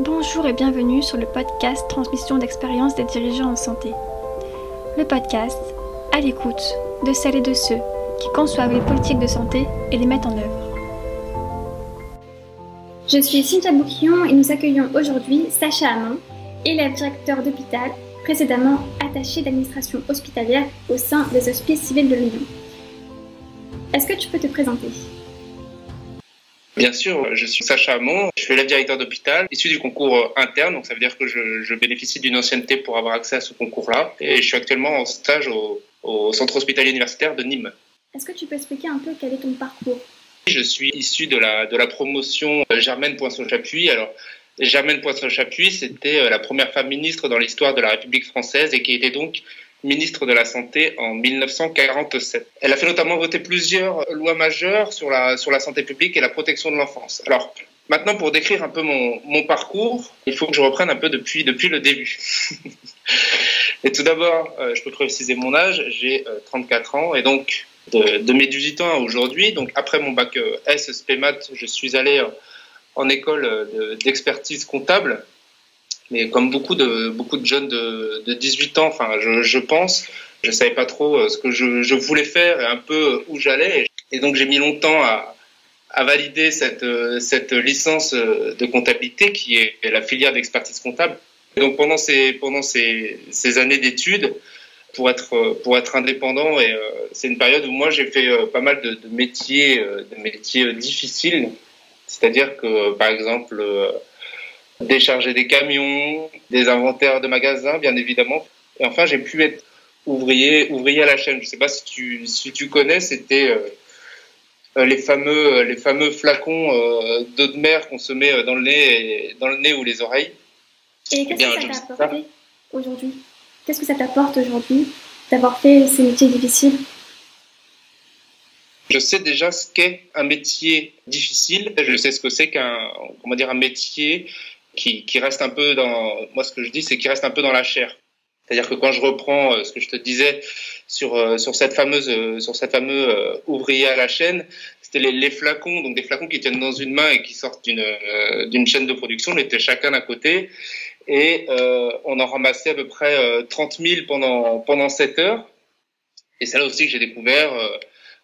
Bonjour et bienvenue sur le podcast Transmission d'expérience des dirigeants en santé. Le podcast à l'écoute de celles et de ceux qui conçoivent les politiques de santé et les mettent en œuvre. Je suis Cynthia Bouquillon et nous accueillons aujourd'hui Sacha Hamon, élève directeur d'hôpital, précédemment attaché d'administration hospitalière au sein des hospices civils de Lyon. Est-ce que tu peux te présenter? Bien sûr, je suis Sacha Hamon, je suis élève directeur d'hôpital, issu du concours interne, donc ça veut dire que je, bénéficie d'une ancienneté pour avoir accès à ce concours-là, et je suis actuellement en stage au, centre hospitalier universitaire de Nîmes. Est-ce que tu peux expliquer un peu quel est ton parcours? Je suis issu de la, de la promotion Germaine Poinçon-Chapuis. Alors, Germaine Poinçon-Chapuis, c'était euh, la première femme ministre dans l'histoire de la République française et qui était donc ministre de la Santé en 1947. Elle a fait notamment voter plusieurs lois majeures sur la, sur la santé publique et la protection de l'enfance. Alors, maintenant, pour décrire un peu mon, mon, parcours, il faut que je reprenne un peu depuis, depuis le début. et tout d'abord, euh, je peux préciser mon âge, j'ai 34 euh, ans, et donc de, de, mes 18 ans à aujourd'hui, donc après mon bac euh, S, SPMAT, je suis allé en école d'expertise comptable mais comme beaucoup de, beaucoup de jeunes de, de 18 ans, enfin, je, je, pense, je savais pas trop euh, ce que je, je voulais faire et un peu où j'allais. Et donc, j'ai mis longtemps à, à valider cette, euh, cette licence euh, de comptabilité qui est la filière d'expertise comptable. Donc, pendant ces, pendant ces, ces années d'études, pour être, pour être indépendant, et c'est une période où moi, j'ai fait pas mal de métiers, de métiers difficiles. C'est-à-dire que, par exemple, décharger des camions, des inventaires de magasins, bien évidemment. Et enfin, j'ai pu être ouvrier, ouvrier à la chaîne. Je sais pas si tu, si tu connais, c'était euh, les fameux, les fameux flacons euh, d'eau de mer qu'on se met dans le nez, dans le nez ou les oreilles. Et qu'est-ce que ça t'a apporté aujourd'hui? Qu'est-ce que ça t'apporte aujourd'hui d'avoir fait ces métiers difficiles? Je sais déjà ce qu'est un métier difficile. Je sais ce que c'est qu'un, comment dire, un métier qui, reste un peu dans, moi ce que je dis, c'est qu'il reste un peu dans la chair. C'est-à-dire que quand je reprends euh, ce que je te disais sur euh, sur cette fameuse euh, sur cette fameuse ouvrier à la chaîne, c'était les, flacons, donc des flacons qui tiennent dans une main et qui sortent d'une d'une chaîne de production. On était chacun d'un côté et on en ramassait à peu près 30 000 pendant pendant 7 heures. Et c'est là aussi que j'ai découvert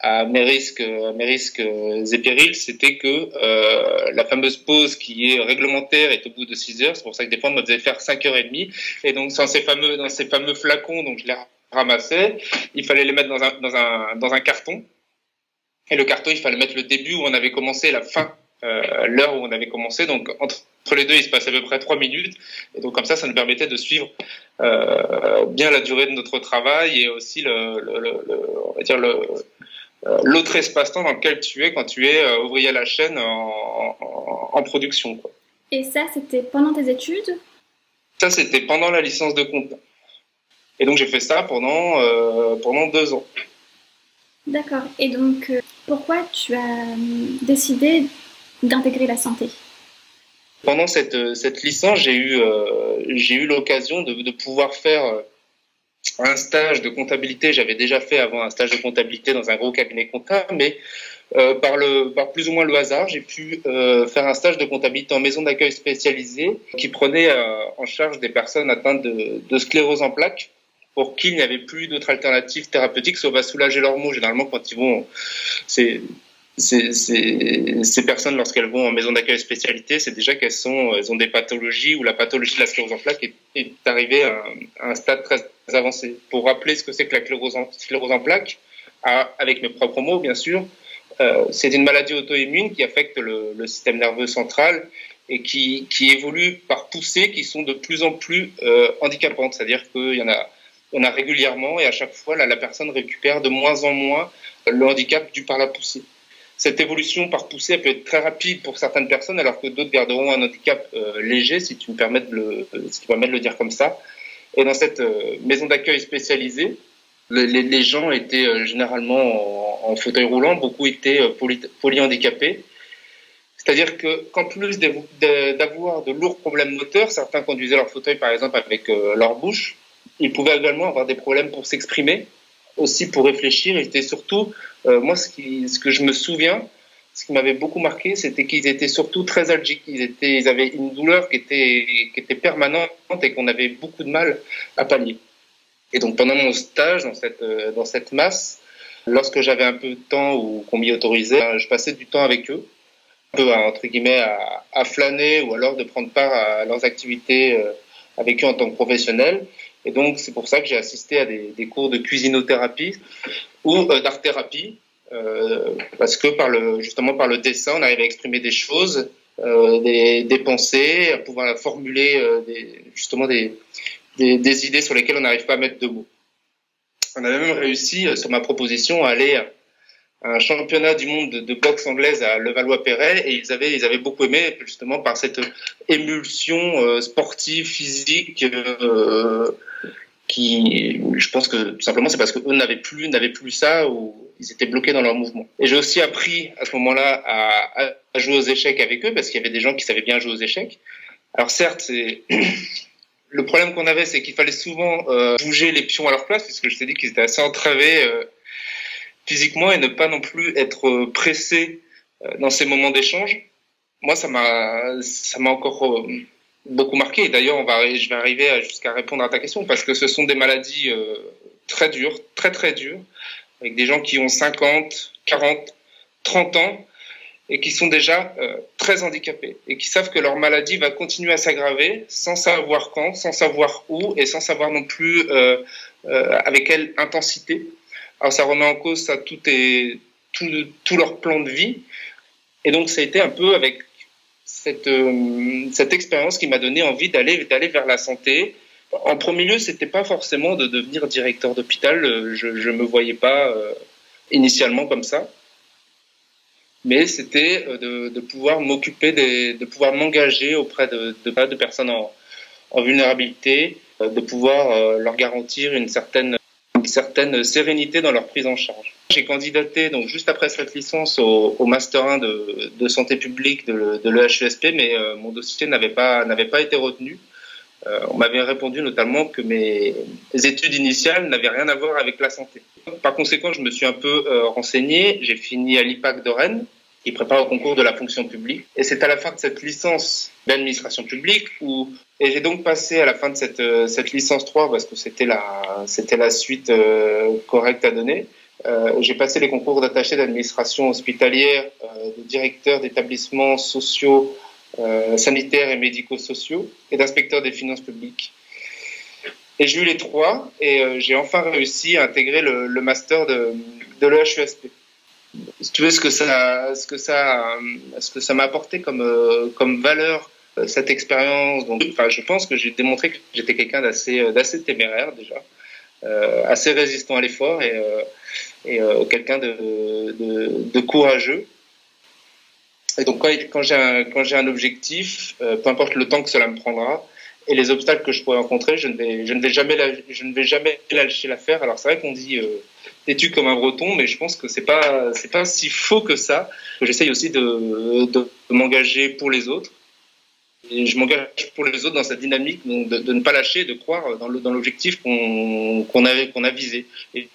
à mes risques, mes risques et périls, c'était que euh, la fameuse pause qui est réglementaire est au bout de 6 heures. C'est pour ça que des fois, on me faisait faire 5 heures et demie. Et donc, dans ces fameux, dans ces fameux flacons, donc je les ramassais. Il fallait les mettre dans un, dans un, dans un carton. Et le carton, il fallait mettre le début où on avait commencé, la fin, euh, l'heure où on avait commencé. Donc, entre, les deux, il se passait à peu près 3 minutes. Et donc, comme ça, ça nous permettait de suivre euh, bien la durée de notre travail et aussi le, le, le, on va dire le l'autre espace-temps dans lequel tu es quand tu es euh, ouvrier à la chaîne en, production. Quoi. Et ça, c'était pendant tes études? Ça, c'était pendant la licence de compte. Et donc, j'ai fait ça pendant, euh, pendant deux ans. D'accord. Et donc, pourquoi tu as décidé d'intégrer la santé? Pendant cette, cette licence, j'ai eu, j'ai eu l'occasion de, de, pouvoir faire un stage de comptabilité, j'avais déjà fait avant un stage de comptabilité dans un gros cabinet comptable, mais euh, par, le, par plus ou moins le hasard, j'ai pu euh, faire un stage de comptabilité en maison d'accueil spécialisée qui prenait euh, en charge des personnes atteintes de, sclérose en plaques pour qui il n'y avait plus d'autre alternative thérapeutique sauf à soulager leurs maux. Généralement, quand ils vont, c'est ces, personnes, lorsqu'elles vont en maison d'accueil spécialité, c'est déjà qu'elles ont des pathologies où la pathologie de la sclérose en plaques est, arrivée à un, stade très avancé. Pour rappeler ce que c'est que la sclérose en, sclérose en plaques, avec mes propres mots, bien sûr, euh, c'est une maladie auto-immune qui affecte le, système nerveux central et qui, évolue par poussées qui sont de plus en plus euh, handicapantes. C'est-à-dire qu'il y en a, régulièrement et à chaque fois, la personne récupère de moins en moins le handicap dû par la poussée cette évolution par poussée peut être très rapide pour certaines personnes, alors que d'autres garderont un handicap euh, léger, si tu me permets de le, si tu me permets de le dire comme ça. Et dans cette euh, maison d'accueil spécialisée, les, gens étaient euh, généralement en, fauteuil roulant, beaucoup étaient poly, polyhandicapés. C'est-à-dire que qu'en plus d'avoir de lourds problèmes moteurs, certains conduisaient leur fauteuil par exemple avec leur bouche, ils pouvaient également avoir des problèmes pour s'exprimer, aussi pour réfléchir. Et c'était surtout, euh, moi, ce, que je me souviens, ce qui m'avait beaucoup marqué, c'était qu'ils étaient surtout très algiques. Ils, avaient une douleur qui était, permanente et qu'on avait beaucoup de mal à pallier. Et donc pendant mon stage dans cette, euh, masse, lorsque j'avais un peu de temps ou qu'on m'y autorisait, ben, je passais du temps avec eux, un peu entre guillemets à, à, flâner ou alors de prendre part à leurs activités euh, avec eux en tant que professionnel. Et donc c'est pour ça que j'ai assisté à des, cours de cuisinothérapie ou euh, d'art-thérapie, euh, parce que justement par le dessin, on arrive à exprimer des choses, euh, des, pensées, à pouvoir formuler des, justement des, idées sur lesquelles on n'arrive pas à mettre de mots. On avait même réussi, sur ma proposition, à aller à un championnat du monde de, boxe anglaise à Levallois-Perret et ils avaient, ils avaient beaucoup aimé justement par cette émulsion sportive, physique, qui, je pense que tout simplement c'est parce qu'eux n'avaient plus, n'avaient plus ça ou ils étaient bloqués dans leur mouvement. Et j'ai aussi appris à ce moment-là à, à jouer aux échecs avec eux parce qu'il y avait des gens qui savaient bien jouer aux échecs. Alors certes, le problème qu'on avait, c'est qu'il fallait souvent euh, bouger les pions à leur place, puisque je t'ai dit qu'ils étaient assez entravés euh, physiquement et ne pas non plus être euh, pressés euh, dans ces moments d'échange. Moi, ça m'a, ça m'a encore euh, beaucoup marqué. D'ailleurs, va, je vais arriver jusqu'à répondre à ta question, parce que ce sont des maladies très dures, très très dures, avec des gens qui ont 50, 40, 30 ans et qui sont déjà euh, très handicapés et qui savent que leur maladie va continuer à s'aggraver sans savoir quand, sans savoir où et sans savoir non plus euh, euh, avec quelle intensité. Alors ça remet en cause tout, est, tout leur plan de vie. Et donc ça a été un peu avec cette, euh, cette expérience qui m'a donné envie d'aller d'aller vers la santé. En premier lieu, c'était pas forcément de devenir directeur d'hôpital. Je, je me voyais pas euh, initialement comme ça mais c'était euh, de, pouvoir m'occuper, de pouvoir m'engager auprès de, de, de personnes en, vulnérabilité, euh, de pouvoir euh, leur garantir une certaine sérénité dans leur prise en charge. J'ai candidaté donc juste après cette licence au, master 1 de, santé publique de, de l'EHESP, mais mon dossier n'avait pas n'avait pas été retenu. Euh, on m'avait répondu notamment que mes études initiales n'avaient rien à voir avec la santé. Par conséquent, je me suis un peu euh, renseigné. J'ai fini à l'IPAC de Rennes, qui prépare au concours de la fonction publique. Et c'est à la fin de cette licence d'administration publique où et j'ai donc passé à la fin de cette, euh, cette licence 3 parce que c'était la c'était la suite euh, correcte à donner. Euh, j'ai passé les concours d'attaché d'administration hospitalière, euh, de directeur d'établissements sociaux euh, sanitaires et médico-sociaux et d'inspecteur des finances publiques. Et j'ai eu les trois et j'ai enfin réussi à intégrer le, master de, de l'EHESP. Si tu veux, ce que ça, ce que ça, ce que ça m'a apporté comme, comme valeur cette expérience. Enfin, je pense que j'ai démontré que j'étais quelqu'un d'assez, d'assez téméraire déjà, assez résistant à l'effort et, et quelqu'un de, courageux. Et donc quand, j'ai un, quand j'ai un objectif, euh, peu importe le temps que cela me prendra et les obstacles que je pourrais rencontrer, je ne vais, je ne vais jamais, je ne vais jamais lâcher l'affaire. Alors c'est vrai qu'on dit euh, têtu comme un breton, mais je pense que c'est pas, c'est pas si faux que ça. J'essaye aussi de m'engager pour les autres. Je m'engage pour les autres dans cette dynamique de, ne pas lâcher, de croire dans, l'objectif qu'on, qu'on, a, visé.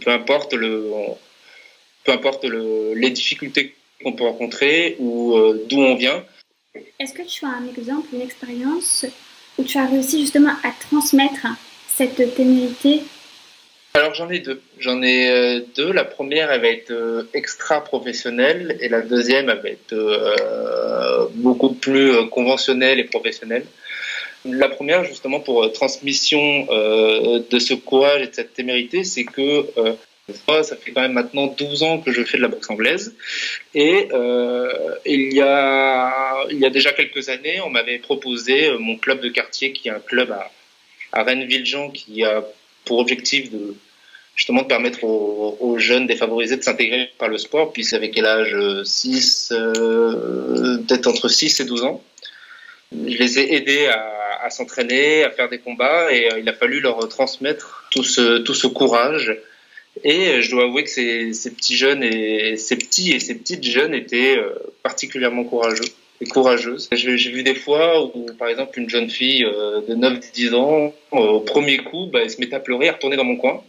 Peu importe les difficultés qu'on peut rencontrer ou euh, d'où on vient. Est-ce que tu as un exemple, une expérience où tu as réussi justement à transmettre cette témérité alors j'en ai deux. J'en ai euh, deux. La première, elle va être euh, extra professionnelle et la deuxième, elle va être euh, beaucoup plus conventionnelle et professionnelle. La première, justement, pour transmission de ce courage et de cette témérité, c'est que ça fait quand même maintenant 12 ans que je fais de la boxe anglaise. Et il, y a, il y a déjà quelques années, on m'avait proposé mon club de quartier, qui est un club à, à Rennes-Villejean, qui a pour objectif de justement de permettre aux, jeunes défavorisés de s'intégrer par le sport, puis avec quel âge 6, euh, peut-être entre 6 et 12 ans. Je les ai aidés à, s'entraîner, à faire des combats, et euh, il a fallu leur transmettre tout ce, tout ce courage, et je dois avouer que ces, ces, petits jeunes et ces petits et ces petites jeunes étaient euh, particulièrement courageux et courageuses. J'ai vu des fois où, par exemple, une jeune fille euh, de 9-10 ans, au premier coup, bah, elle se mettait à pleurer, à retourner dans mon coin.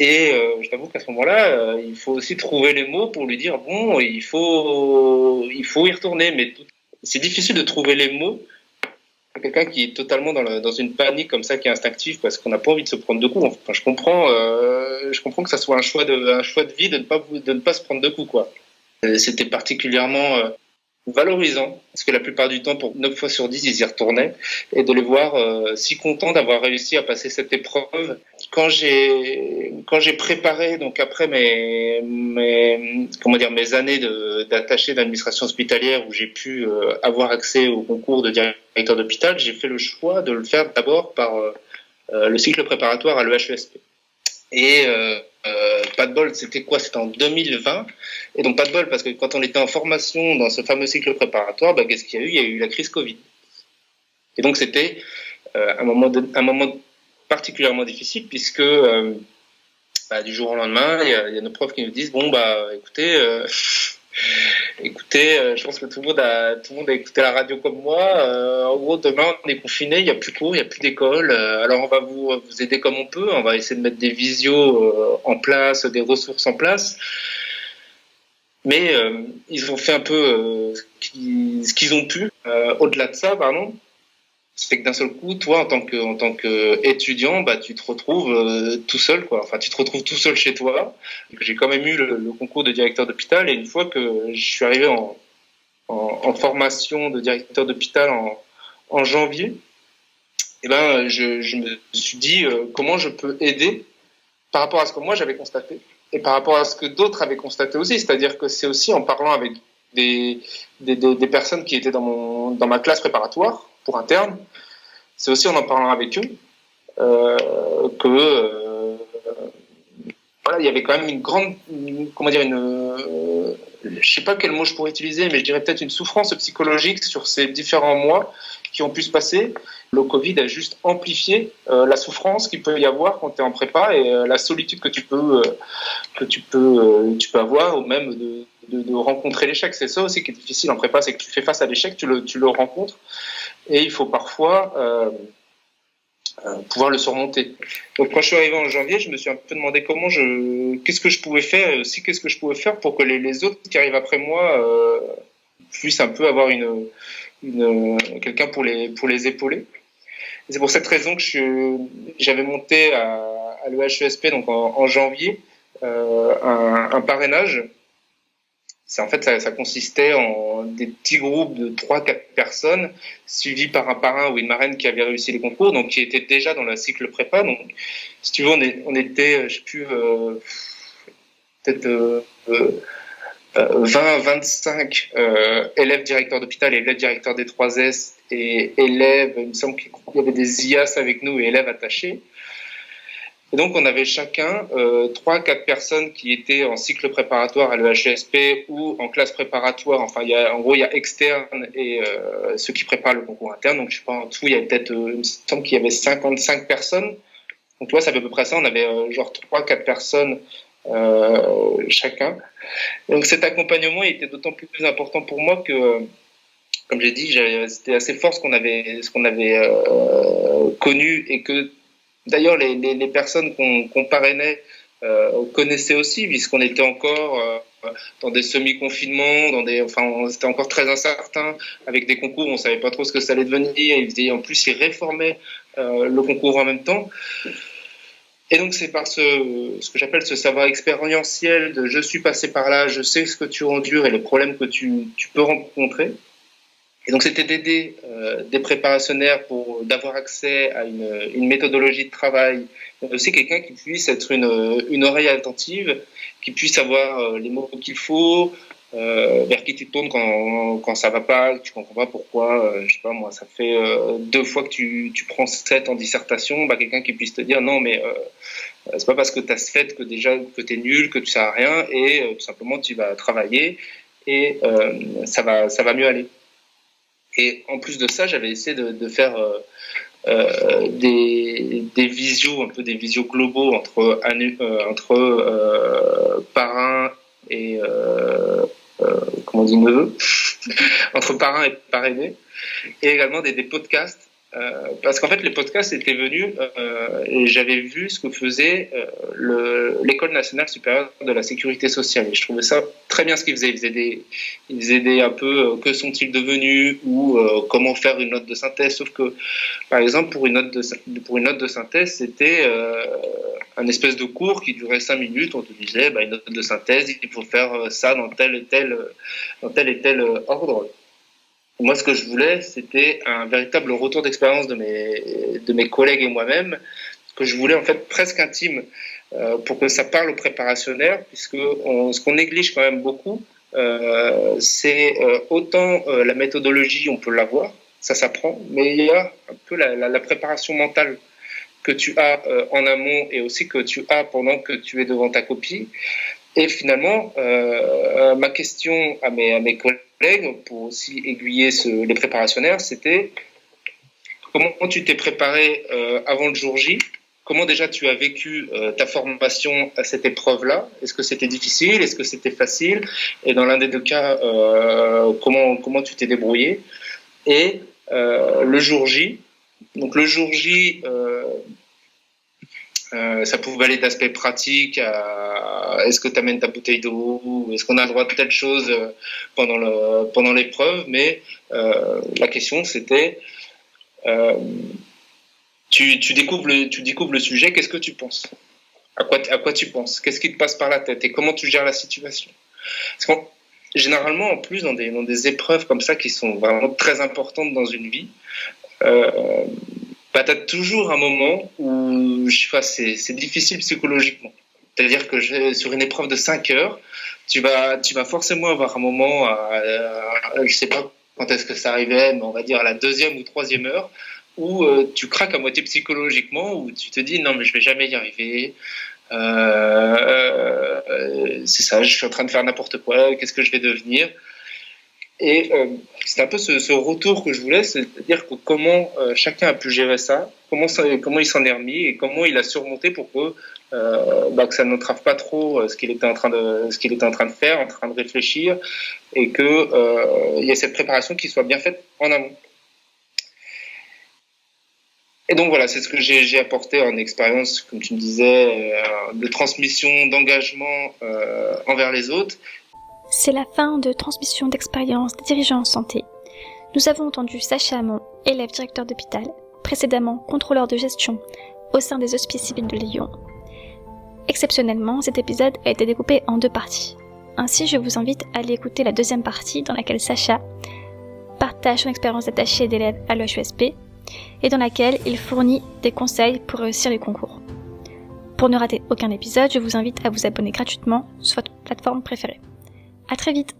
Et euh, je t'avoue qu'à ce moment-là, euh, il faut aussi trouver les mots pour lui dire bon, il faut, il faut y retourner. Mais c'est difficile de trouver les mots quelqu'un qui est totalement dans, dans, une panique comme ça, qui est instinctive parce qu'on n'a pas envie de se prendre de coups. Enfin, je comprends, euh, je comprends que ça soit un choix de, un choix de vie de ne pas, de ne pas se prendre de coups, quoi. C'était particulièrement valorisant, parce que la plupart du temps, pour 9 fois sur 10, ils y retournaient, et de les voir euh, si contents d'avoir réussi à passer cette épreuve. Quand j'ai quand j'ai préparé, donc après mes, mes comment dire mes années d'attaché d'administration hospitalière où j'ai pu euh, avoir accès au concours de directeur d'hôpital, j'ai fait le choix de le faire d'abord par euh, le cycle préparatoire à l'EHESP. Et euh, pas de bol, c'était quoi? C'était en 2020. Et donc pas de bol parce que quand on était en formation dans ce fameux cycle préparatoire, bah, qu'est-ce qu'il y a eu? Il y a eu la crise Covid. Et donc c'était euh, un, moment particulièrement difficile puisque euh, bah, du jour au lendemain, il y, y, a, nos profs qui nous disent bon bah écoutez Écoutez, euh, je pense que tout le monde a tout le monde a écouté la radio comme moi. Euh, en gros, demain on est confiné, il n'y a plus cours, il n'y a plus d'école. Euh, alors on va vous vous aider comme on peut. On va essayer de mettre des visios en place, des ressources en place. Mais ils ont fait un peu ce qu'ils ont pu. Au-delà de ça, pardon, c'est que d'un seul coup, toi, en tant que, bah, tu te retrouves euh, tout seul, quoi. Enfin, tu te retrouves tout seul chez toi. J'ai quand même eu le, concours de directeur d'hôpital et une fois que je suis arrivé en, formation de directeur d'hôpital en, janvier, eh ben, je, me suis dit euh, comment je peux aider par rapport à ce que moi j'avais constaté et par rapport à ce que d'autres avaient constaté aussi. C'est-à-dire que c'est aussi en parlant avec des, personnes qui étaient dans ma classe préparatoire pour interne, c'est aussi en en parlant avec eux euh, que euh, voilà, il y avait quand même une grande, comment dire, une, euh, je sais pas quel mot je pourrais utiliser, mais je dirais peut-être une souffrance psychologique sur ces différents mois qui ont pu se passer. Le Covid a juste amplifié euh, la souffrance qu'il peut y avoir quand tu es en prépa et euh, la solitude que tu peux, que tu peux, tu peux avoir, ou même de, de, rencontrer l'échec. C'est ça aussi qui est difficile en prépa, c'est que tu fais face à l'échec, tu le, tu le rencontres et il faut parfois euh, euh, pouvoir le surmonter. Donc quand je suis arrivé en janvier, je me suis un peu demandé comment je, qu'est-ce que je pouvais faire et aussi qu'est-ce que je pouvais faire pour que les, les autres qui arrivent après moi euh, puissent un peu avoir une, une quelqu'un pour les pour les épauler. C'est pour cette raison que j'avais monté à, à l'EHESP donc en, en janvier euh, un, un parrainage en fait ça, consistait en des petits groupes de 3-4 personnes suivis par un parrain ou une marraine qui avait réussi les concours, donc qui était déjà dans le cycle prépa. Donc, si tu veux, on, était, je sais plus, euh, peut-être euh, euh, 20, 25 euh, élèves directeurs d'hôpital élèves directeurs des 3S et élèves, il me semble qu'il y avait des IAS avec nous et élèves attachés. Et donc, on avait chacun euh, trois, quatre personnes qui étaient en cycle préparatoire à l'EHESP ou en classe préparatoire. Enfin, en gros, il y a externe et euh, ceux qui préparent le concours interne. Donc, je sais pas, en tout, il y avait peut-être, euh, il qu'il y avait 55 personnes. Donc, toi, ça fait à peu près ça. On avait euh, genre trois, quatre personnes euh, chacun. Donc, cet accompagnement était d'autant plus important pour moi que, comme j'ai dit, c'était assez fort ce qu'on avait connu et que D'ailleurs, les, personnes qu'on qu parrainait euh, connaissaient aussi, puisqu'on était encore euh, dans des semi-confinements, dans des, enfin, c'était encore très incertain avec des concours, on savait pas trop ce que ça allait devenir. Et en plus, ils réformaient euh, le concours en même temps. Et donc, c'est par ce, que j'appelle ce savoir expérientiel de je suis passé par là, je sais ce que tu endures et les problèmes que tu peux rencontrer et donc c'était d'aider euh, des préparationnaires pour d'avoir accès à une, une, méthodologie de travail, mais aussi quelqu'un qui puisse être une, une oreille attentive, qui puisse avoir euh, les mots qu'il faut, euh, vers qui tu te tournes quand, quand ça va pas, que tu comprends pas pourquoi, euh, je sais pas moi, ça fait euh, deux fois que tu, tu prends 7 en dissertation, bah, quelqu'un qui puisse te dire non mais euh, c'est pas parce que tu as 7 que déjà que tu es nul, que tu sais rien, et tout simplement tu vas travailler et ça va ça va mieux aller. Et en plus de ça, j'avais essayé de, faire euh, euh, des, visios, un peu des visios globaux entre, euh, entre euh, parrain et comment dit neveu, entre parrain et parrainé, et également des podcasts Euh, parce qu'en fait, les podcasts étaient venus euh, et j'avais vu ce que faisait euh, l'école nationale supérieure de la sécurité sociale. Et je trouvais ça très bien ce qu'ils faisaient. Ils faisaient des, ils faisaient un peu que sont-ils devenus ou comment faire une note de synthèse. Sauf que, par exemple, pour une note de, pour une note de synthèse, c'était un espèce de cours qui durait cinq minutes. On te disait, bah, une note de synthèse, il faut faire ça dans tel et tel, dans tel et tel ordre. Moi, ce que je voulais, c'était un véritable retour d'expérience de mes, de mes collègues et moi-même, que je voulais en fait presque intime, euh, pour que ça parle aux préparationnaires, puisque ce qu'on néglige quand même beaucoup, euh, c'est euh, autant euh, la méthodologie, on peut l'avoir, ça s'apprend, mais il y a un peu la, la, la préparation mentale que tu as euh, en amont et aussi que tu as pendant que tu es devant ta copie. Et finalement, euh, ma question à mes, à mes collègues, pour aussi aiguiller les préparationnaires, c'était comment tu t'es préparé euh, avant le jour J? Comment déjà tu as vécu euh, ta formation à cette épreuve-là? Est-ce que c'était difficile? Est-ce que c'était facile? Et dans l'un des deux cas, euh, comment, comment tu t'es débrouillé? Et le jour J, donc le jour J, euh, ça pouvait aller d'aspect pratique est-ce que tu amènes ta bouteille d'eau, est-ce qu'on a le droit de telle chose euh, pendant pendant l'épreuve, mais euh, la question c'était tu, découvres le, sujet, qu'est-ce que tu penses? À quoi, tu penses? Qu'est-ce qui te passe par la tête? Et comment tu gères la situation? Parce généralement, en plus, dans des, épreuves comme ça qui sont vraiment très importantes dans une vie, bah, tu as toujours un moment où c'est difficile psychologiquement. C'est-à-dire que je, sur une épreuve de 5 heures, tu vas, tu vas forcément avoir un moment, à, à, je sais pas quand est-ce que ça arrivait, mais on va dire à la deuxième ou troisième heure, où euh, tu craques à moitié psychologiquement, où tu te dis non mais je vais jamais y arriver, euh, euh, c'est ça, je suis en train de faire n'importe quoi, qu'est-ce que je vais devenir? Et euh, c'est un peu ce, retour que je voulais, c'est-à-dire comment euh, chacun a pu gérer ça, comment, il s'en est remis et comment il a surmonté pour que, euh, bah, que ça n'entrave pas trop euh, ce qu'il était en train de était en train de faire, en train de réfléchir, et que il y ait cette préparation qui soit bien faite en amont. Et donc voilà, c'est ce que j'ai apporté en expérience, comme tu me disais, de transmission, d'engagement envers les autres c'est la fin de transmission d'expérience des dirigeants en santé. Nous avons entendu Sacha Hamon, élève directeur d'hôpital, précédemment contrôleur de gestion au sein des hospices civils de Lyon. Exceptionnellement, cet épisode a été découpé en deux parties. Ainsi, je vous invite à aller écouter la deuxième partie dans laquelle Sacha partage son expérience d'attaché d'élèves à l'HESP et dans laquelle il fournit des conseils pour réussir les concours. Pour ne rater aucun épisode, je vous invite à vous abonner gratuitement sur votre plateforme préférée. À très vite